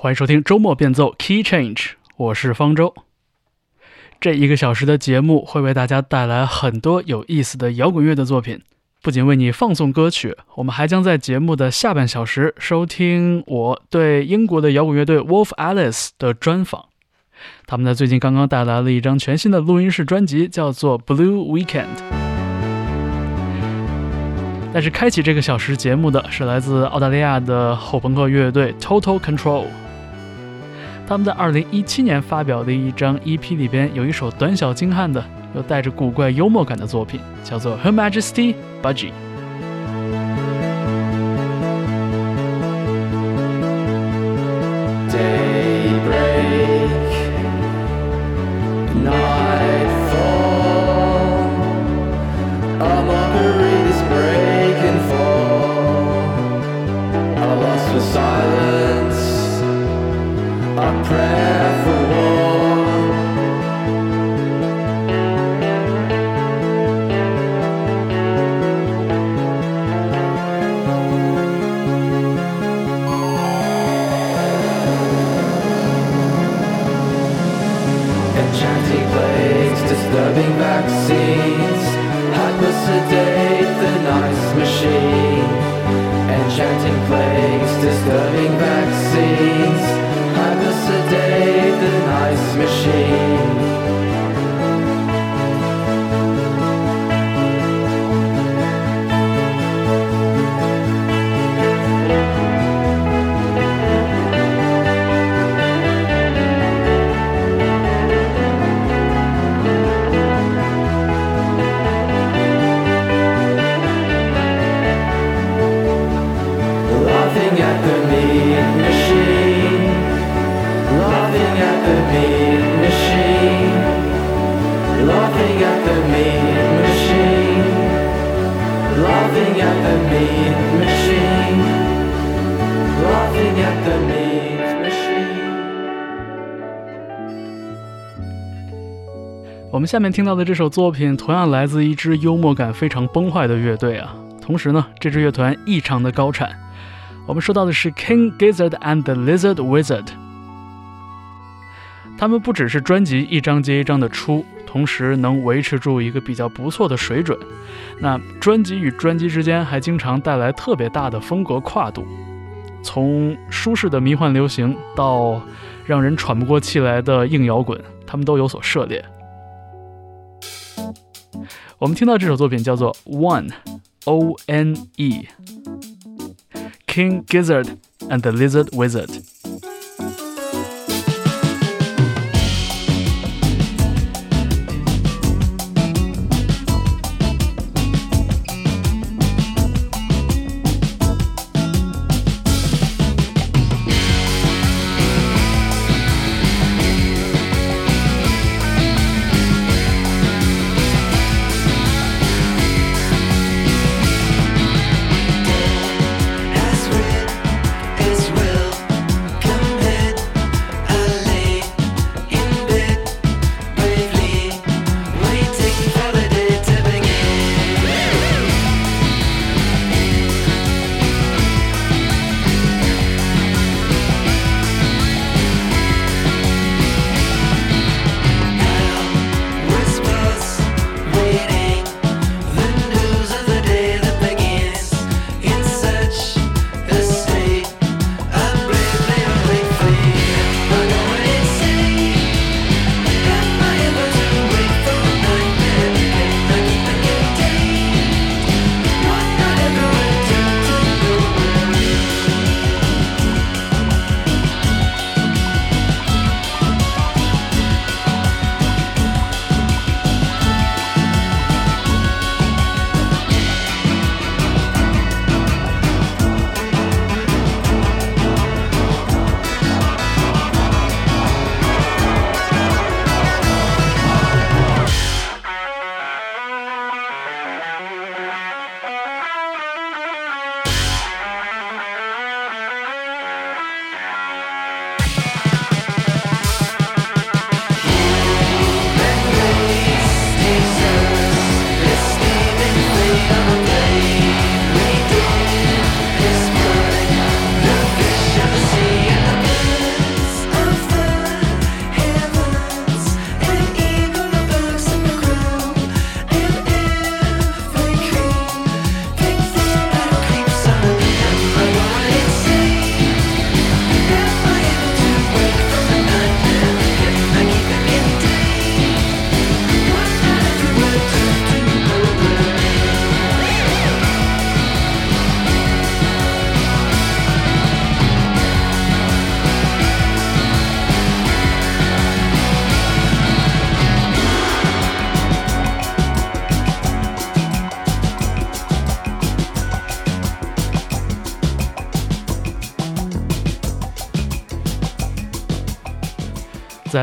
欢迎收听周末变奏 Key Change，我是方舟。这一个小时的节目会为大家带来很多有意思的摇滚乐的作品，不仅为你放送歌曲，我们还将在节目的下半小时收听我对英国的摇滚乐队 Wolf Alice 的专访。他们在最近刚刚带来了一张全新的录音室专辑，叫做 Blue Weekend。但是开启这个小时节目的是来自澳大利亚的后朋克乐队 Total Control。他们在二零一七年发表的一张 EP 里边有一首短小精悍的、又带着古怪幽默感的作品，叫做 Her Majesty Budgie。下面听到的这首作品，同样来自一支幽默感非常崩坏的乐队啊。同时呢，这支乐团异常的高产。我们说到的是 King Gizzard and the Lizard Wizard。他们不只是专辑一张接一张的出，同时能维持住一个比较不错的水准。那专辑与专辑之间还经常带来特别大的风格跨度，从舒适的迷幻流行到让人喘不过气来的硬摇滚，他们都有所涉猎。我们听到这首作品叫做 One，O N E，King Gizzard and the Lizard Wizard。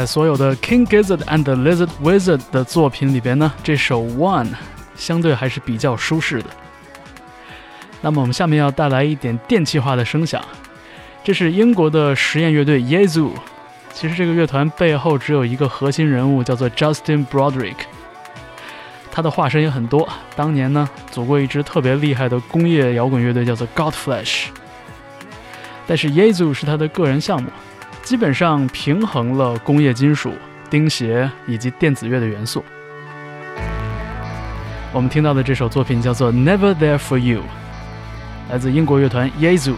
所有的 King Gizzard and the Lizard Wizard 的作品里边呢，这首 One 相对还是比较舒适的。那么我们下面要带来一点电气化的声响，这是英国的实验乐队 Yazoo。其实这个乐团背后只有一个核心人物，叫做 Justin Broderick。他的化身也很多，当年呢组过一支特别厉害的工业摇滚乐队，叫做 Godflesh。但是 Yazoo 是他的个人项目，基本上平衡了工业金属、钉鞋以及电子乐的元素。我们听到的这首作品叫做 Never There for You。来自英国乐团 Yazoo。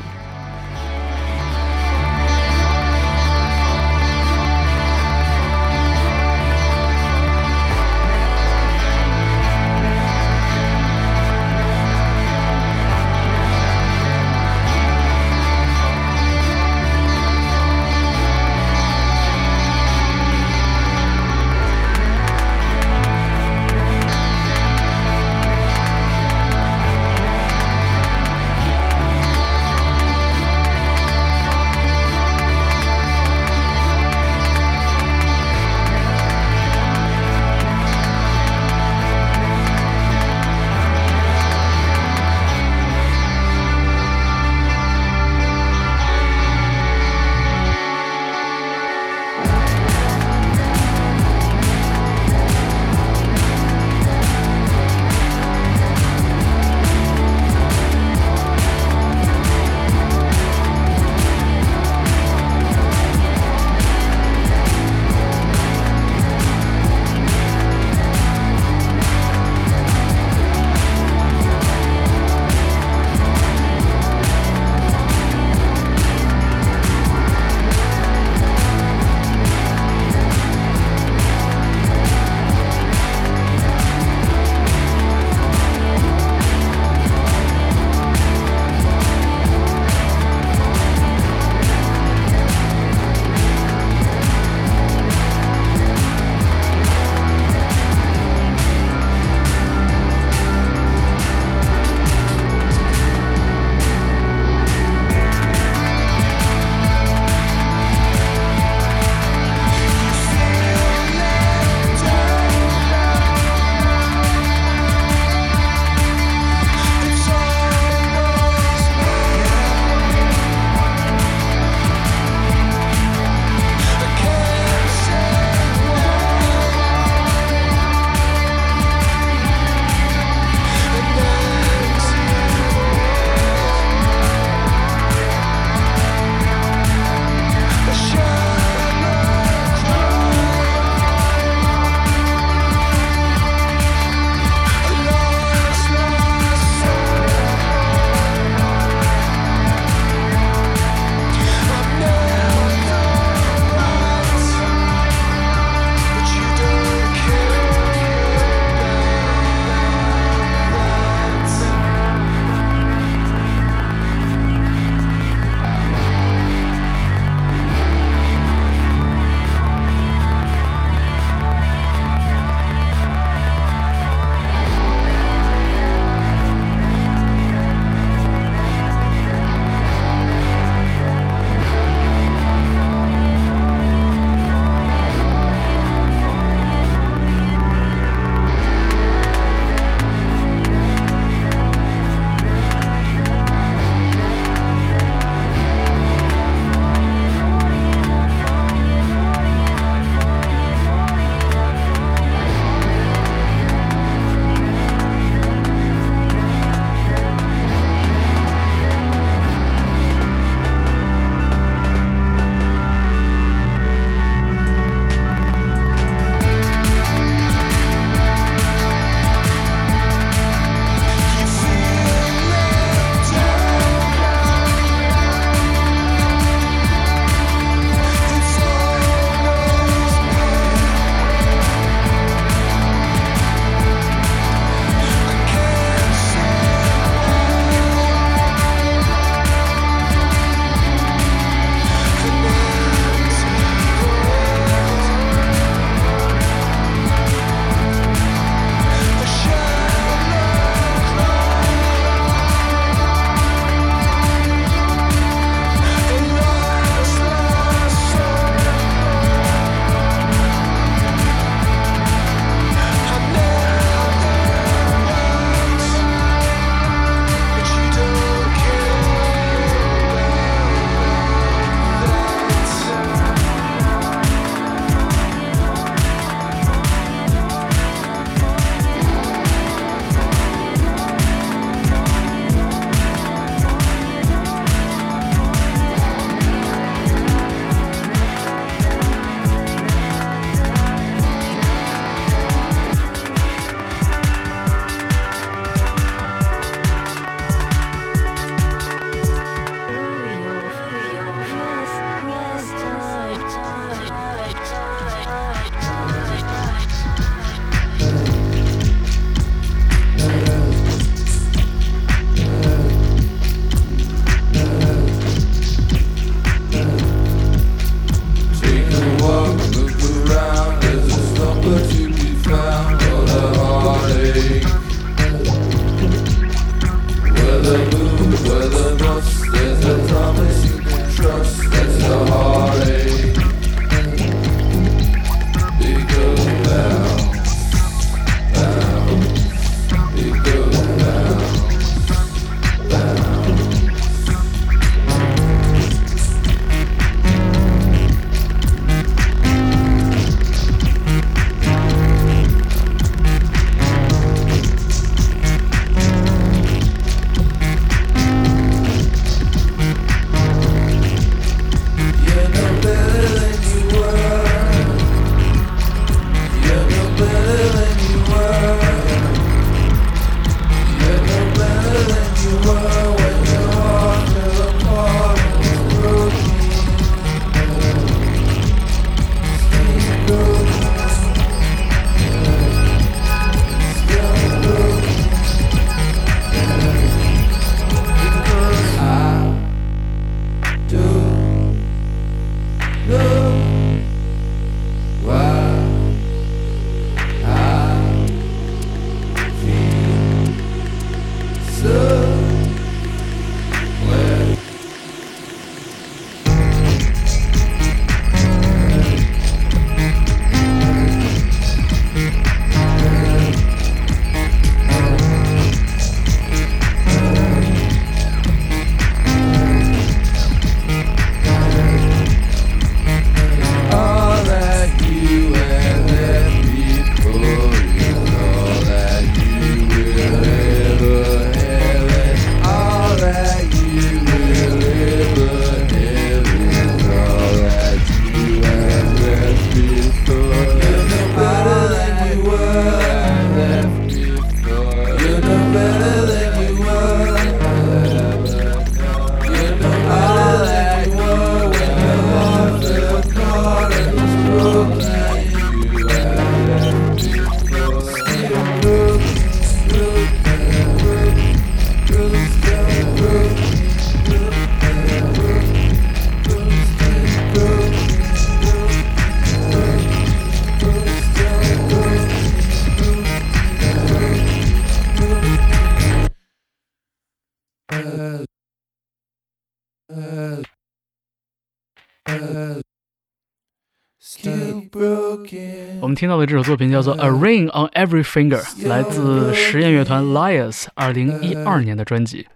听到的这首作品叫做《A Ring on Every Finger》，来自实验乐团 Liars 二零一二年的专辑。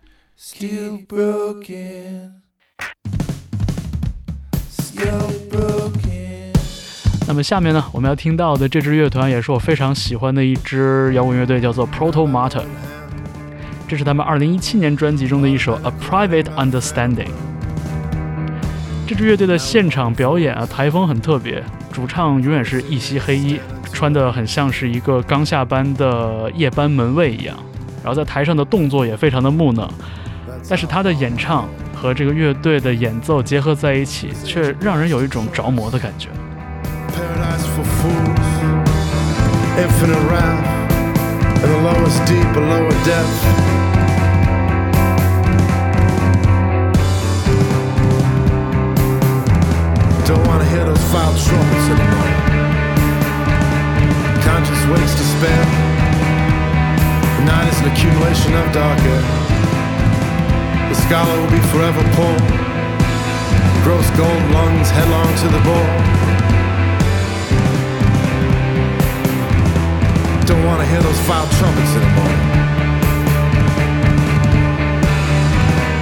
那么下面呢，我们要听到的这支乐团也是我非常喜欢的一支摇滚乐队，叫做 Proto Mater。这是他们二零一七年专辑中的一首《A Private Understanding》。这支乐队的现场表演啊，台风很特别。主唱永远是一袭黑衣，穿得很像是一个刚下班的夜班门卫一样。然后在台上的动作也非常的木讷，但是他的演唱和这个乐队的演奏结合在一起，却让人有一种着魔的感觉。paradise for fools Don't wanna hear those foul trumpets anymore. Conscience waits to spare. The night is an accumulation of dark air. The scholar will be forever poor. Gross gold lungs headlong to the bore. Don't wanna hear those foul trumpets anymore.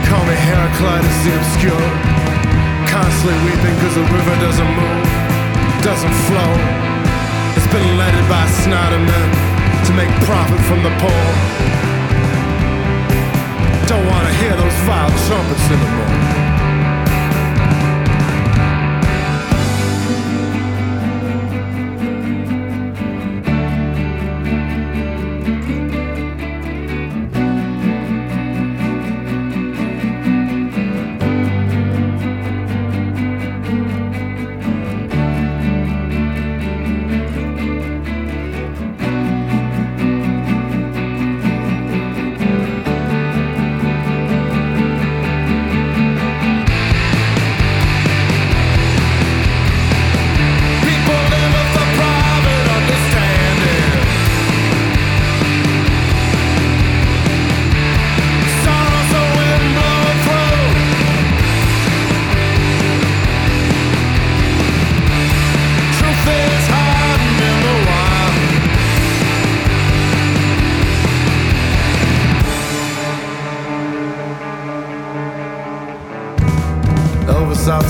Call me Heraclitus the obscure constantly weeping cause the river doesn't move, doesn't flow. It's been led by smarter men to make profit from the poor. Don't wanna hear those vile trumpets anymore.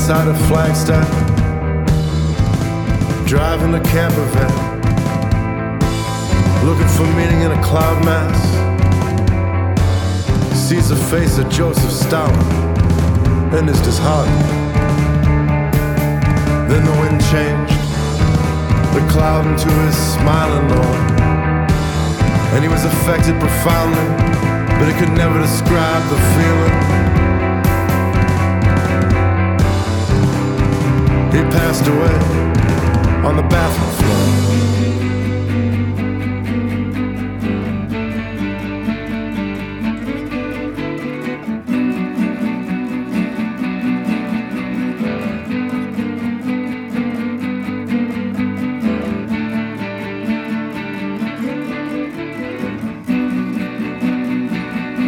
Outside of Flagstaff, driving a camper van, looking for meaning in a cloud mass. Sees the face of Joseph Stalin and is disheartened. Then the wind changed, the cloud into his smiling Lord, and he was affected profoundly, but he could never describe the feeling. He passed away on the bathroom floor.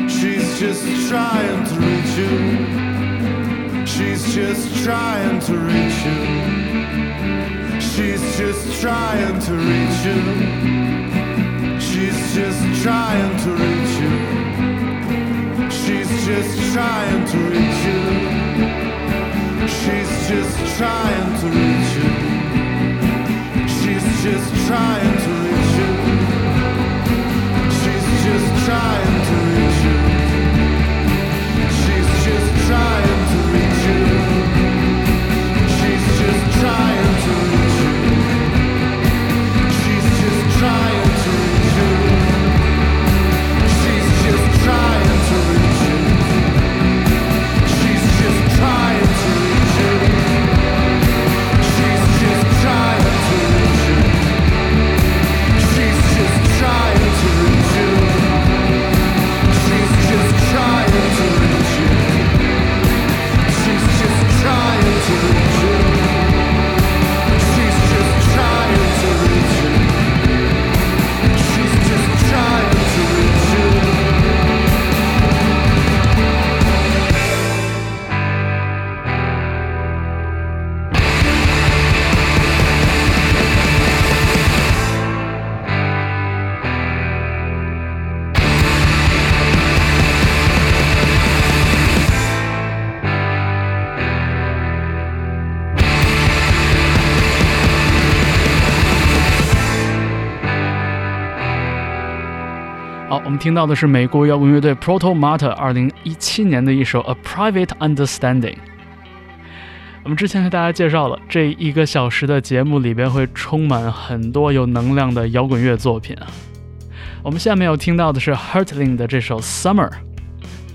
She's just trying to reach you She's just trying to reach you. She's just trying to reach you. She's just trying to reach you. She's just trying to reach you. 听到的是美国摇滚乐队 Proto Martyr 二零一七年的一首《A Private Understanding》。我们之前和大家介绍了，这一个小时的节目里边会充满很多有能量的摇滚乐作品啊。我们下面要听到的是 Hurtling 的这首《Summer》。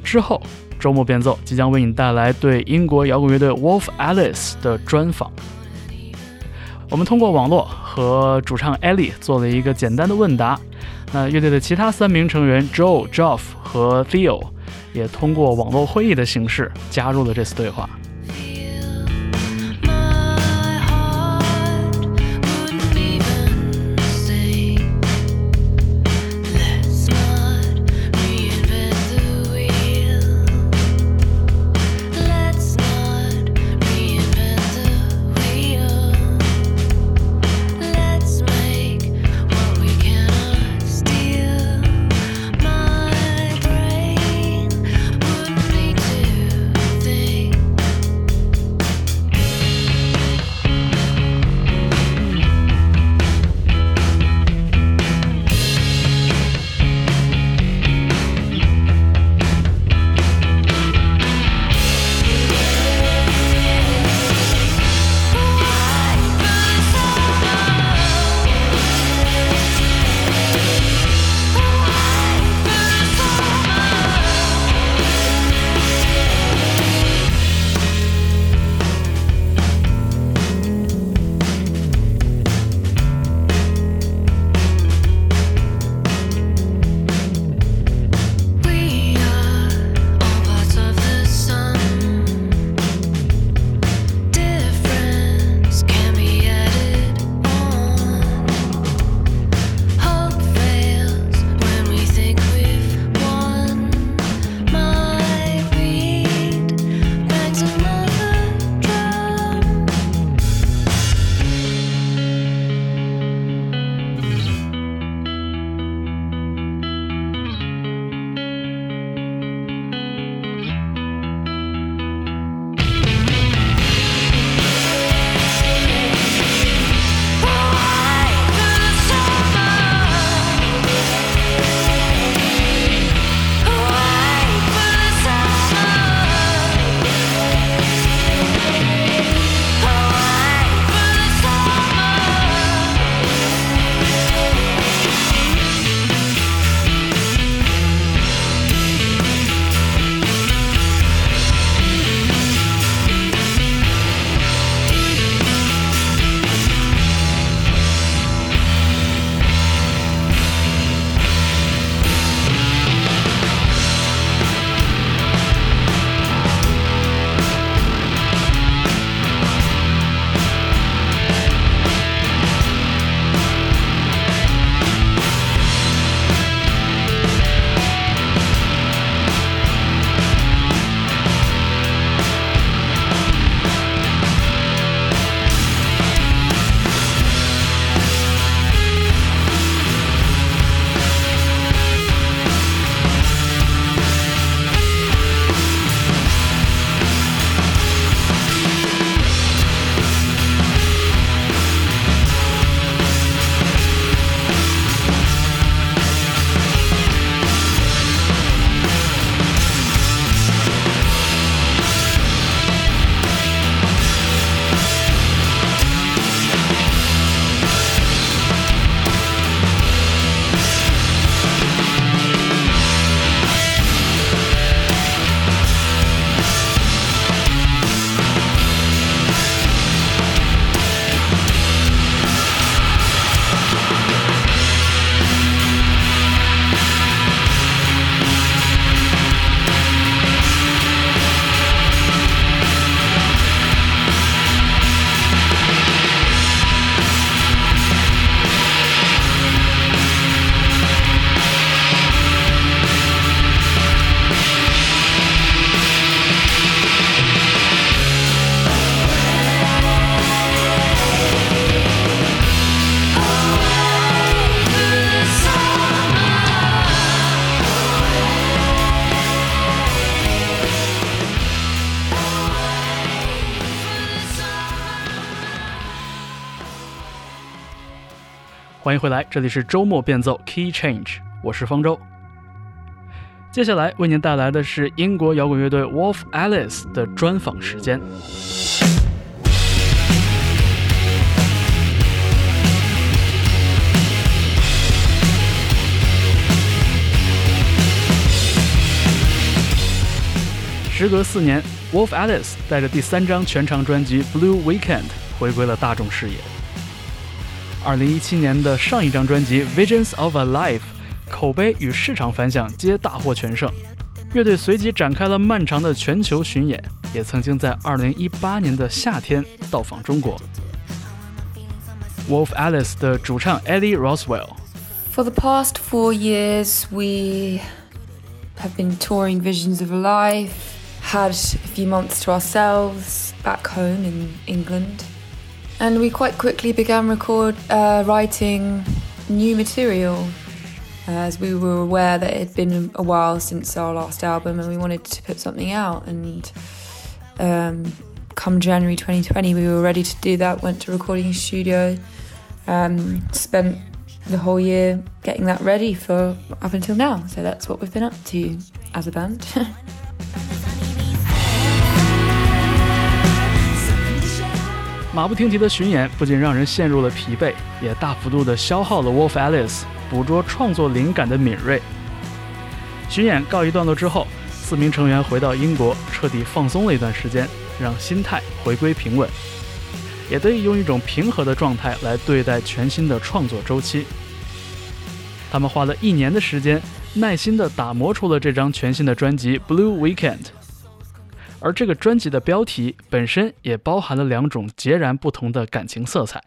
之后，周末变奏即将为你带来对英国摇滚乐队 Wolf Alice 的专访。我们通过网络和主唱 Ellie 做了一个简单的问答。那乐队的其他三名成员 Joe、Joff 和 Theo 也通过网络会议的形式加入了这次对话。迎回来，这里是周末变奏 Key Change，我是方舟。接下来为您带来的是英国摇滚乐队 Wolf Alice 的专访时间。时隔四年，Wolf Alice 带着第三张全长专辑《Blue Weekend》回归了大众视野。二零一七年的上一张专辑《Visions of a Life》，口碑与市场反响皆大获全胜。乐队随即展开了漫长的全球巡演，也曾经在二零一八年的夏天到访中国。Wolf Alice 的主唱 Ellie Rowsell。For the past four years, we have been touring Visions of a Life. Had a few months to ourselves back home in England. And we quite quickly began record uh, writing new material as we were aware that it had been a while since our last album and we wanted to put something out. And um, come January 2020 we were ready to do that went to recording studio um, spent the whole year getting that ready for up until now. So that's what we've been up to as a band 马不停蹄的巡演不仅让人陷入了疲惫，也大幅度地消耗了 Wolf Alice 捕捉创作灵感的敏锐。巡演告一段落之后，四名成员回到英国，彻底放松了一段时间，让心态回归平稳，也得以用一种平和的状态来对待全新的创作周期。他们花了一年的时间，耐心地打磨出了这张全新的专辑《Blue Weekend》。而这个专辑的标题本身也包含了两种截然不同的感情色彩。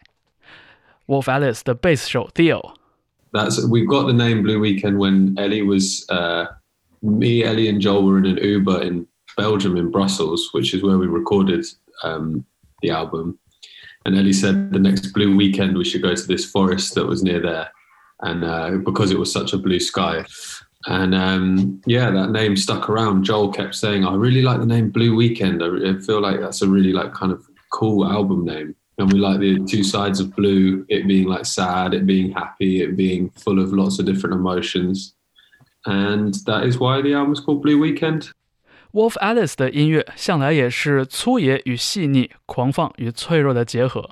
Wolf Alice 的贝斯手 Theo。That's we got the name Blue Weekend when Ellie was uh, me, Ellie, and Joel were in an Uber in Belgium in Brussels, which is where we recorded um, the album. And Ellie said the next Blue Weekend we should go to this forest that was near there, and uh, because it was such a blue sky, and um, yeah, that name stuck around. Joel kept saying, "I really like the name Blue Weekend. I, feel like that's a really like kind of cool album name." And we like the two sides of blue, it being like sad, it being happy, it being full of lots of different emotions. And that is why the album is called Blue Weekend. Wolf Alice 的音乐向来也是粗野与细腻、狂放与脆弱的结合，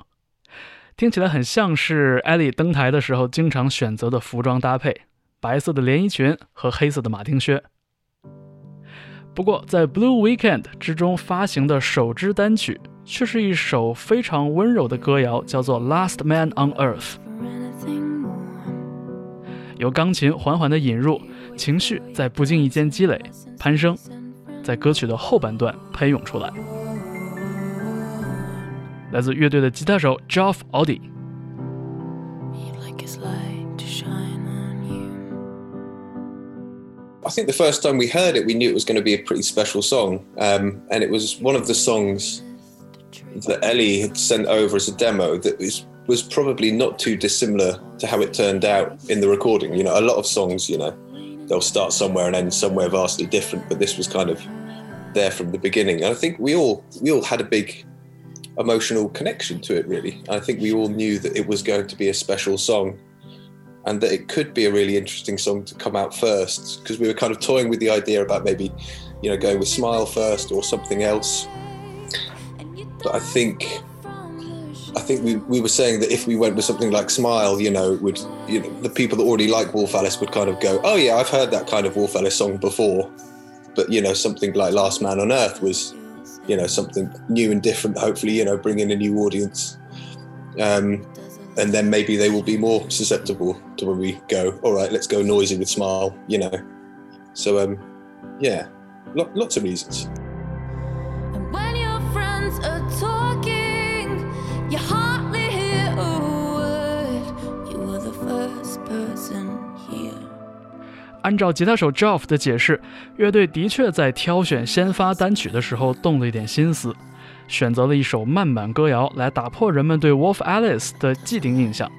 听起来很像是 Ellie 登台的时候经常选择的服装搭配。 白色的连衣裙和黑色的马丁靴。不过，在《Blue Weekend》之中发行的首支单曲，却是一首非常温柔的歌谣，叫做《Last Man on Earth》。由钢琴缓缓的引入，情绪在不经意间积累、攀升，在歌曲的后半段喷涌出来。来自乐队的吉他手 Jeff Audi。I think the first time we heard it, we knew it was going to be a pretty special song. Um, and it was one of the songs that Ellie had sent over as a demo that was, was probably not too dissimilar to how it turned out in the recording. You know, a lot of songs, you know, they'll start somewhere and end somewhere vastly different, but this was kind of there from the beginning. And I think we all we all had a big emotional connection to it really. I think we all knew that it was going to be a special song and that it could be a really interesting song to come out first because we were kind of toying with the idea about maybe you know going with smile first or something else. But i think i think we, we were saying that if we went with something like smile you know would you know the people that already like wolf alice would kind of go oh yeah i've heard that kind of wolf alice song before. But you know something like last man on earth was you know something new and different hopefully you know bring in a new audience. Um, and then maybe they will be more susceptible to when we go, all right, let's go noisy with smile, you know. So, um, yeah, lots of reasons. person 按照吉他手 Geoff 的解释，乐队的确在挑选先发单曲的时候动了一点心思。 选择了一首慢板歌谣来打破人们对 Wolf Alice 的既定印象。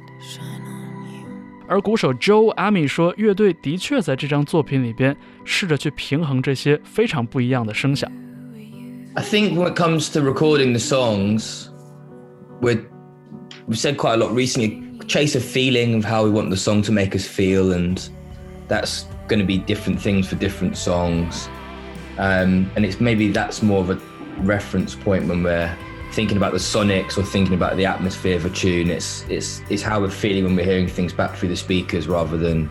而鼓手 Joel Amey 说，乐队的确在这张作品里边试着去平衡这些非常不一样的声响。I think when it comes to recording the songs, we we've said quite a lot recently. Chase a feeling of how we want the song to make us feel, and that's going to be different things for different songs. Um, and it's maybe that's more of a reference point when we're thinking about the sonics or thinking about the atmosphere of a tune. It's it's it's how we're feeling when we're hearing things back through the speakers rather than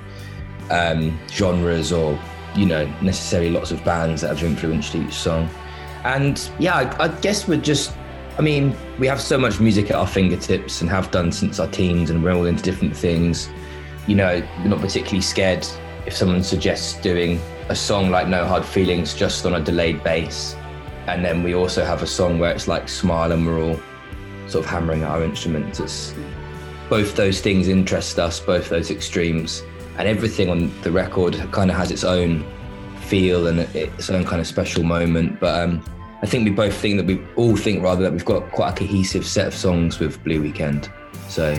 um, genres or you know necessarily lots of bands that have influenced each song. And yeah, I, I guess we're just. I mean, we have so much music at our fingertips and have done since our teens, and we're all into different things. You know, we're not particularly scared if someone suggests doing a song like No Hard Feelings just on a delayed bass. And then we also have a song where it's like Smile and we're all sort of hammering our instruments. It's both those things interest us, both those extremes. And everything on the record kind of has its own feel and its own kind of special moment. But um, I think we both think that we all think rather that we've got quite a cohesive set of songs with Blue Weekend. So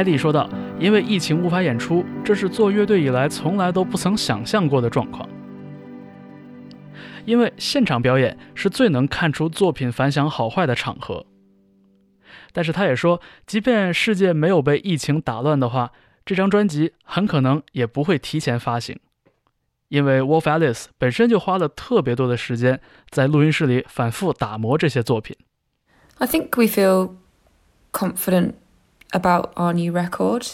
艾莉说道：“因为疫情无法演出，这是做乐队以来从来都不曾想象过的状况。因为现场表演是最能看出作品反响好坏的场合。但是他也说，即便世界没有被疫情打乱的话，这张专辑很可能也不会提前发行，因为 Wolf Alice 本身就花了特别多的时间在录音室里反复打磨这些作品。I think we feel confident about our new record.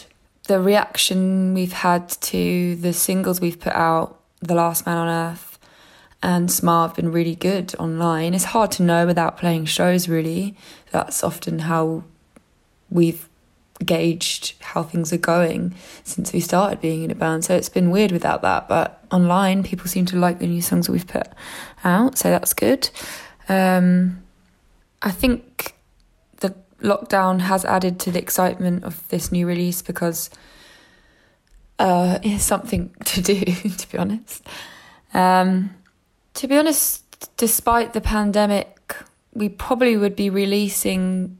The reaction we've had to the singles we've put out, The Last Man on Earth and Smile, have been really good online. It's hard to know without playing shows, really. That's often how we've gauged how things are going since we started being in a band. So it's been weird without that. But online, people seem to like the new songs that we've put out. So that's good. Um, I think lockdown has added to the excitement of this new release because uh, it's something to do, to be honest. Um, to be honest, despite the pandemic, we probably would be releasing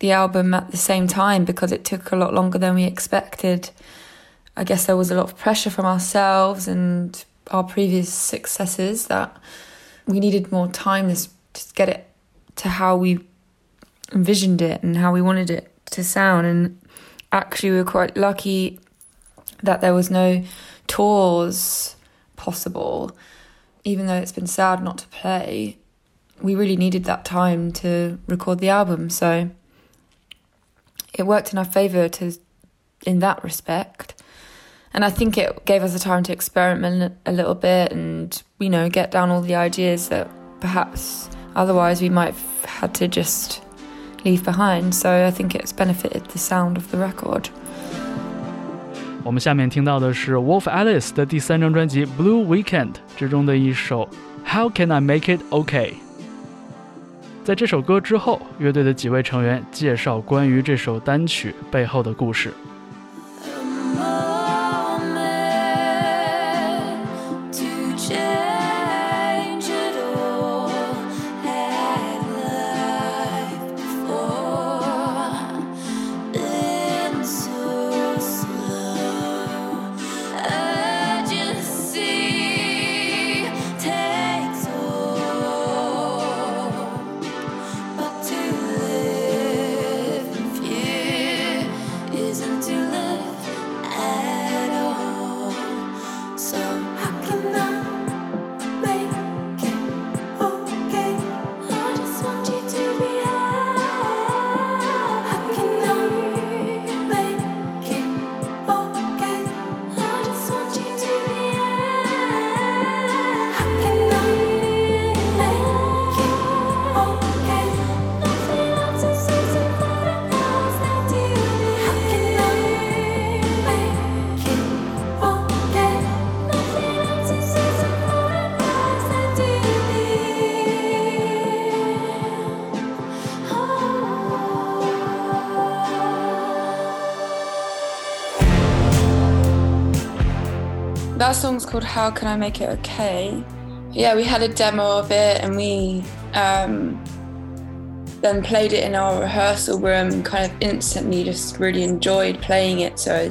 the album at the same time because it took a lot longer than we expected. I guess there was a lot of pressure from ourselves and our previous successes that we needed more time to get it to how we envisioned it and how we wanted it to sound. And actually, we were quite lucky that there was no tours possible, even though it's been sad not to play. We really needed that time to record the album, so it worked in our favour to in that respect. And I think it gave us the time to experiment a little bit and, you know, get down all the ideas that perhaps otherwise we might have had to just leave behind. So I think it's benefited the sound of the record. 我们下面听到的是 Wolf Alice 的第三张专辑《Blue Weekend》之中的一首《How Can I Make It OK》。在这首歌之后，乐队的几位成员介绍关于这首单曲背后的故事。 Song's called How Can I Make It Okay? Yeah, we had a demo of it and we um, then played it in our rehearsal room and kind of instantly just really enjoyed playing it. So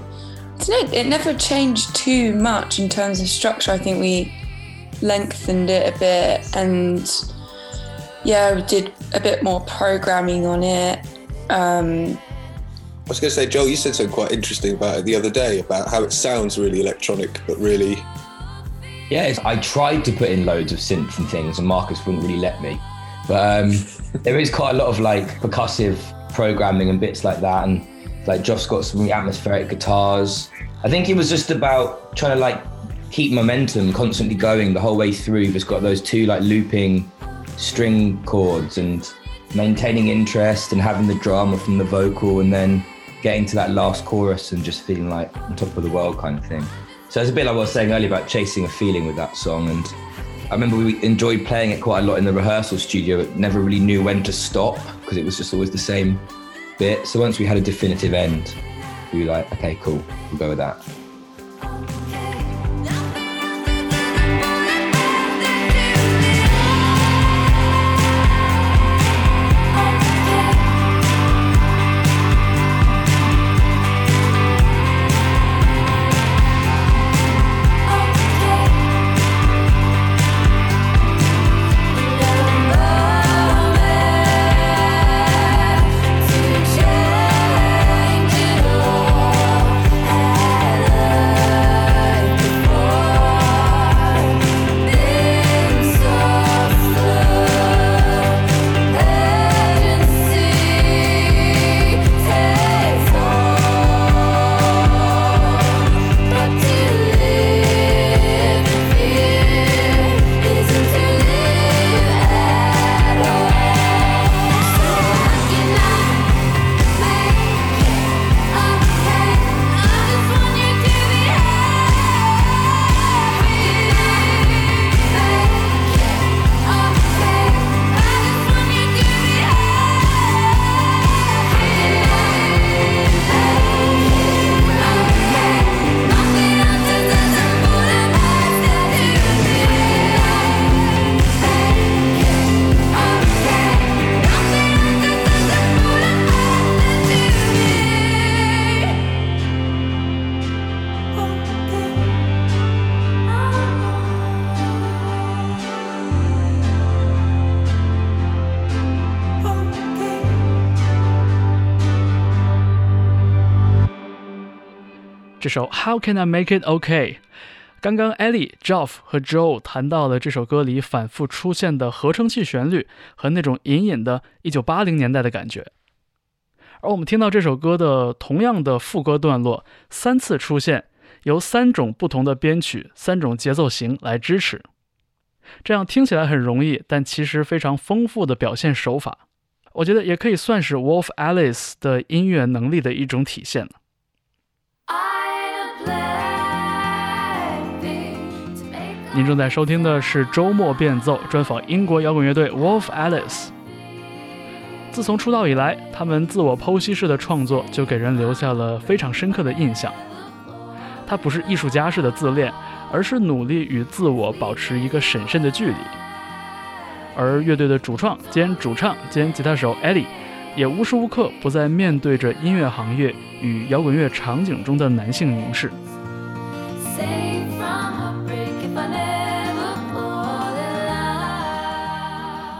it never changed too much in terms of structure. I think we lengthened it a bit and yeah, we did a bit more programming on it. Um, I was going to say, Joel, you said something quite interesting about it the other day about how it sounds really electronic, but really Yeah, it's, I tried to put in loads of synth and things, and Markus wouldn't really let me. But um, there is quite a lot of like percussive programming and bits like that, and like Joff's got some atmospheric guitars. I think it was just about trying to like keep momentum constantly going the whole way through. Just got those two like looping string chords and maintaining interest and having the drama from the vocal and then getting to that last chorus and just feeling like on top of the world kind of thing. So it's a bit like what I was saying earlier about chasing a feeling with that song. And I remember we enjoyed playing it quite a lot in the rehearsal studio, but never really knew when to stop because it was just always the same bit. So once we had a definitive end, we were like, okay, cool, we'll go with that. “这首 How Can I Make It OK”。刚刚 Ellie、Geoff 和 Joe 谈到了这首歌里反复出现的合成器旋律和那种隐隐的1980年代的感觉，而我们听到这首歌的同样的副歌段落三次出现，由三种不同的编曲、三种节奏型来支持，这样听起来很容易，但其实非常丰富的表现手法，我觉得也可以算是 Wolf Alice 的音乐能力的一种体现了。您正在收听的是周末变奏专访英国摇滚乐队 Wolf Alice。自从出道以来，他们自我剖析式的创作就给人留下了非常深刻的印象。它不是艺术家式的自恋，而是努力与自我保持一个审慎的距离。而乐队的主创兼主唱兼吉他手 Eddie，也无时无刻不在面对着音乐行业与摇滚乐场景中的男性凝视。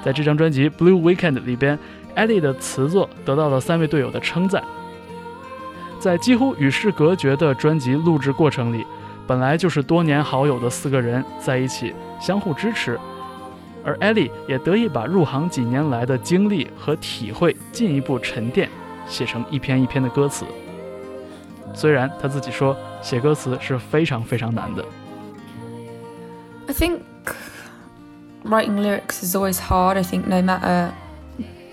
在这张专辑《Blue Weekend》里边，Eddie 的词作得到了三位队友的称赞。在几乎与世隔绝的专辑录制过程里，本来就是多年好友的四个人在一起相互支持，而 Eddie 也得以把入行几年来的经历和体会进一步沉淀，写成一篇一篇的歌词。虽然他自己说写歌词是非常非常难的。I think writing lyrics is always hard. I think no matter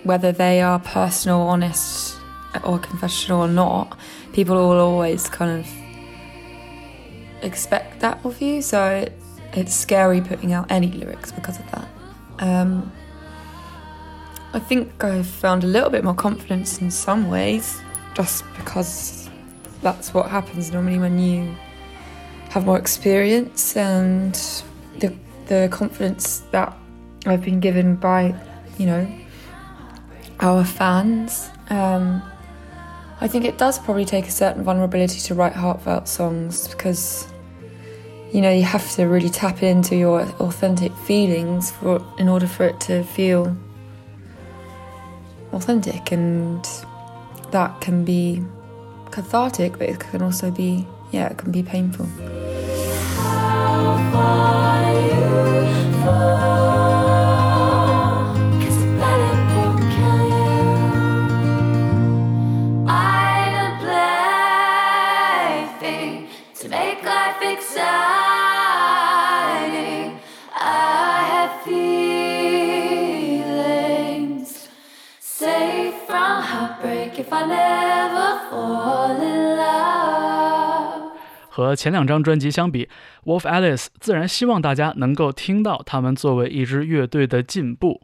whether they are personal, honest, or confessional or not, people will always kind of expect that of you. So it, it's scary putting out any lyrics because of that. Um, I think I've found a little bit more confidence in some ways, just because that's what happens normally when you have more experience and the confidence that I've been given by, you know, our fans. Um, I think it does probably take a certain vulnerability to write heartfelt songs because you know you have to really tap into your authentic feelings for in order for it to feel authentic and that can be cathartic but it can also be yeah it can be painful To 和前两张专辑相比，Wolf Alice 自然希望大家能够听到他们作为一支乐队的进步。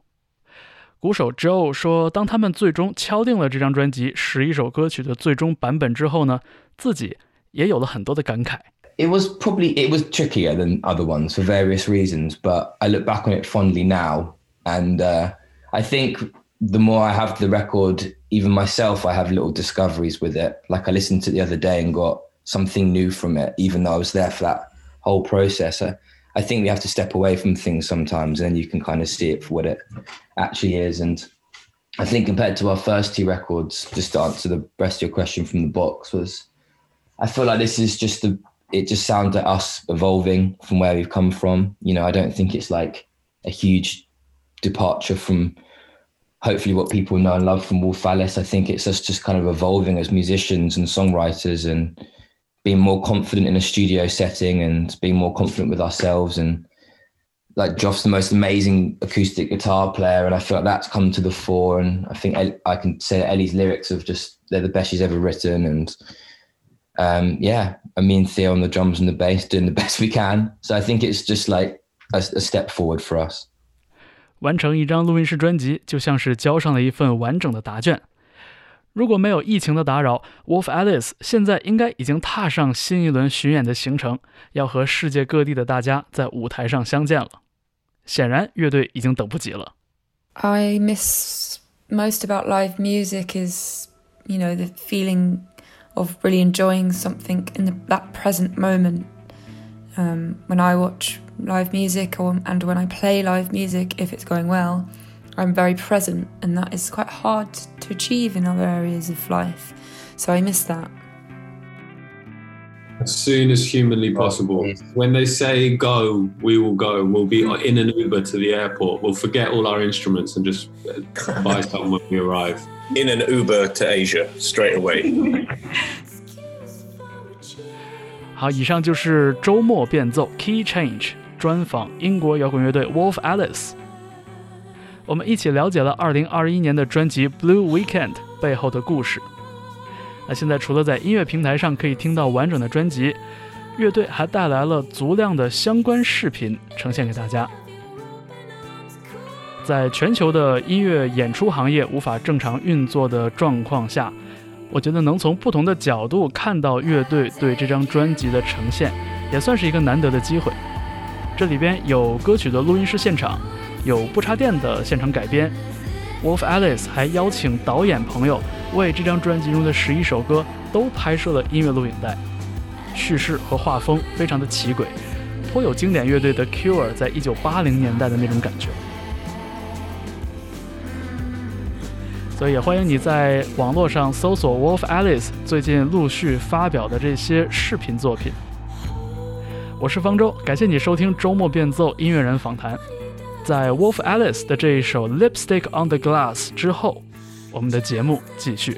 鼓手 Joe 说，当他们最终敲定了这张专辑十一首歌曲的最终版本之后呢，自己也有了很多的感慨。 it was probably it was trickier than other ones for various reasons but i look back on it fondly now and uh, i think the more i have the record even myself i have little discoveries with it like i listened to it the other day and got something new from it even though i was there for that whole process i, I think we have to step away from things sometimes and you can kind of see it for what it actually is and i think compared to our first two records just to answer the rest of your question from the box was I feel like this is just the it just sounds like us evolving from where we've come from. You know, I don't think it's like a huge departure from hopefully what people know and love from Wolf Alice. I think it's us just kind of evolving as musicians and songwriters and being more confident in a studio setting and being more confident with ourselves and like Joff's the most amazing acoustic guitar player and I feel like that's come to the fore and I think El- I can say that Ellie's lyrics have just they're the best she's ever written and um, yeah, I mean Theo on the drums and the bass doing the best we can. So I think it's just like a, a step forward for us. 完成一张录音室专辑，就像是交上了一份完整的答卷。 如果没有疫情的打扰，Wolf Alice 现在应该已经踏上新一轮巡演的行程，要和世界各地的大家在舞台上相见了。显然，乐队已经等不及了。 I miss most about live music is, you know, the feeling of really enjoying something in the, that present moment. Um, when I watch live music or, and when I play live music, if it's going well, I'm very present, and that is quite hard to achieve in other areas of life. So I miss that. As soon as humanly possible. please. When they say go, we will go. We'll be in an Uber to the airport. We'll forget all our instruments and just uh, buy some when we arrive. In an Uber to Asia straight away. 好，以上就是周末变奏 Key Change 专访英国摇滚乐队 Wolf Alice。 我们一起了解了2021年的专辑《Blue Weekend》背后的故事。那现在除了在音乐平台上可以听到完整的专辑，乐队还带来了足量的相关视频呈现给大家。在全球的音乐演出行业无法正常运作的状况下，我觉得能从不同的角度看到乐队对这张专辑的呈现，也算是一个难得的机会。这里边有歌曲的录音室现场，有不插电的现场改编。Wolf Alice 还邀请导演朋友为这张专辑中的十一首歌都拍摄了音乐录影带，叙事和画风非常的奇诡，颇有经典乐队的 Cure 在一九八零年代的那种感觉。所以也欢迎你在网络上搜索 Wolf Alice 最近陆续发表的这些视频作品。我是方舟，感谢你收听周末变奏音乐人访谈。在 Wolf Alice 的这一首 Lipstick on the Glass 之后，我们的节目继续。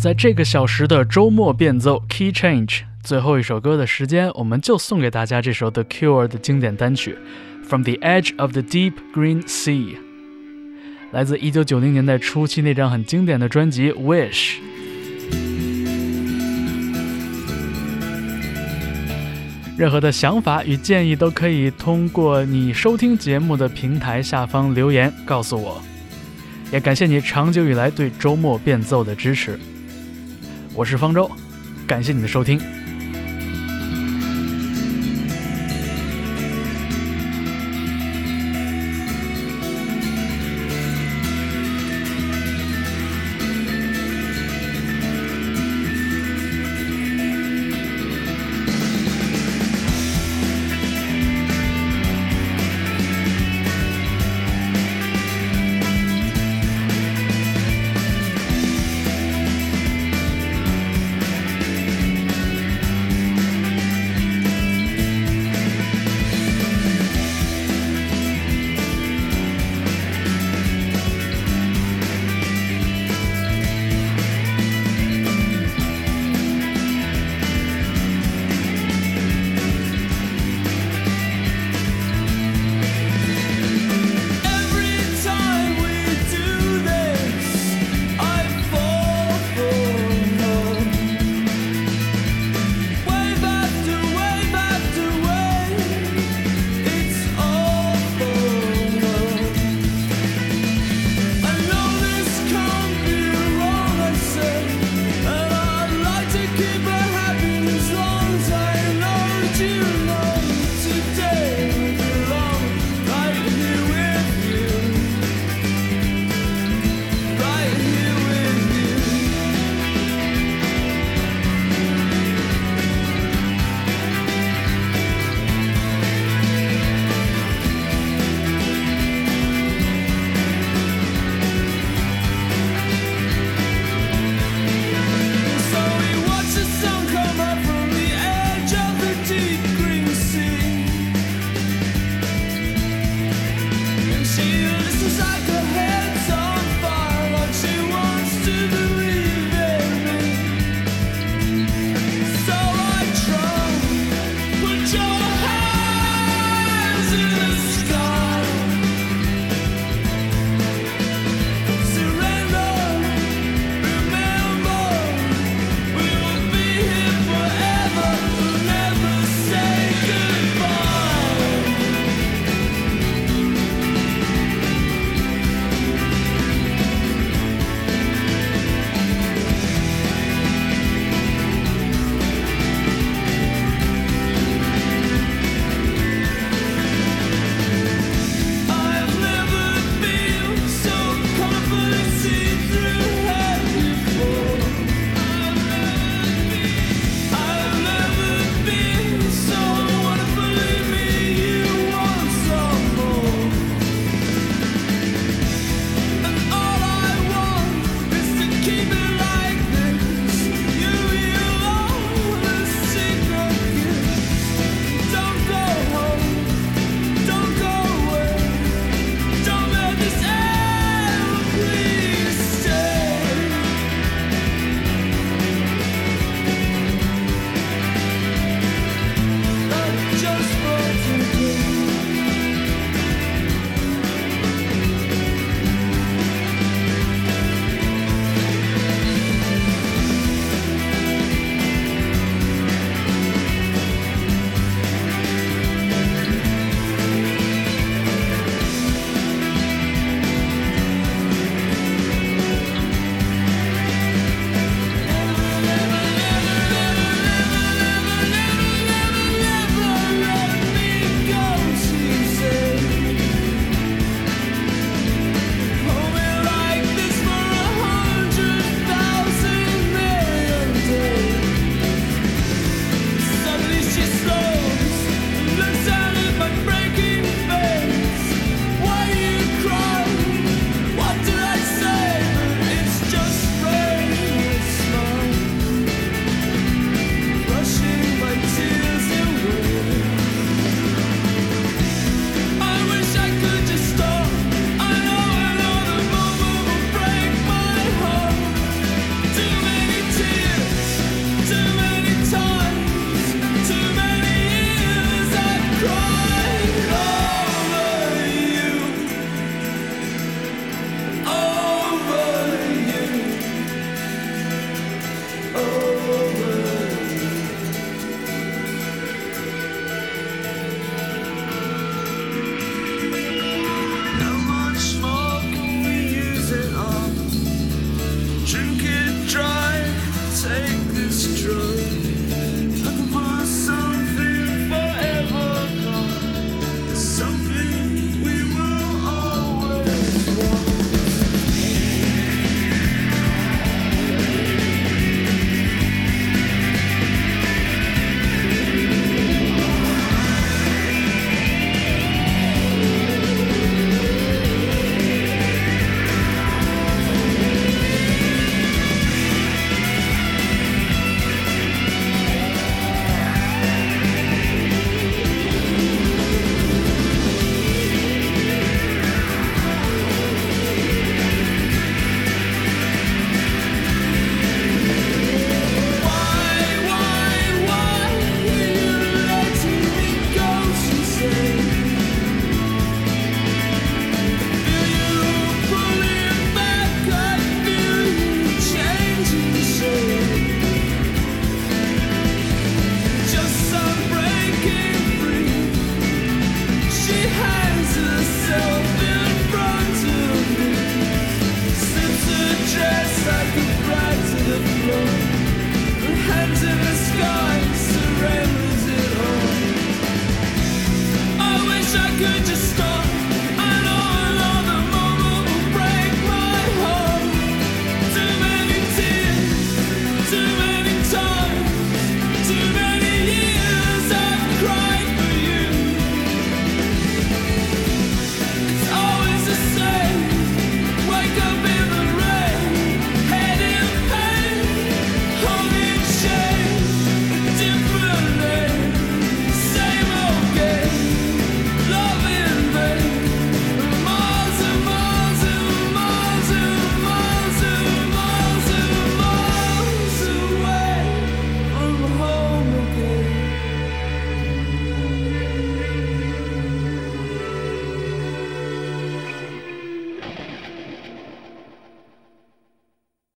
在这个小时的周末变奏 Key Change 最后一首歌的时间，我们就送给大家这首 The Cure 的经典单曲《From the Edge of the Deep Green Sea》，来自1990年代初期那张很经典的专辑《Wish》。任何的想法与建议都可以通过你收听节目的平台下方留言告诉我，也感谢你长久以来对周末变奏的支持。我是方舟，感谢你的收听。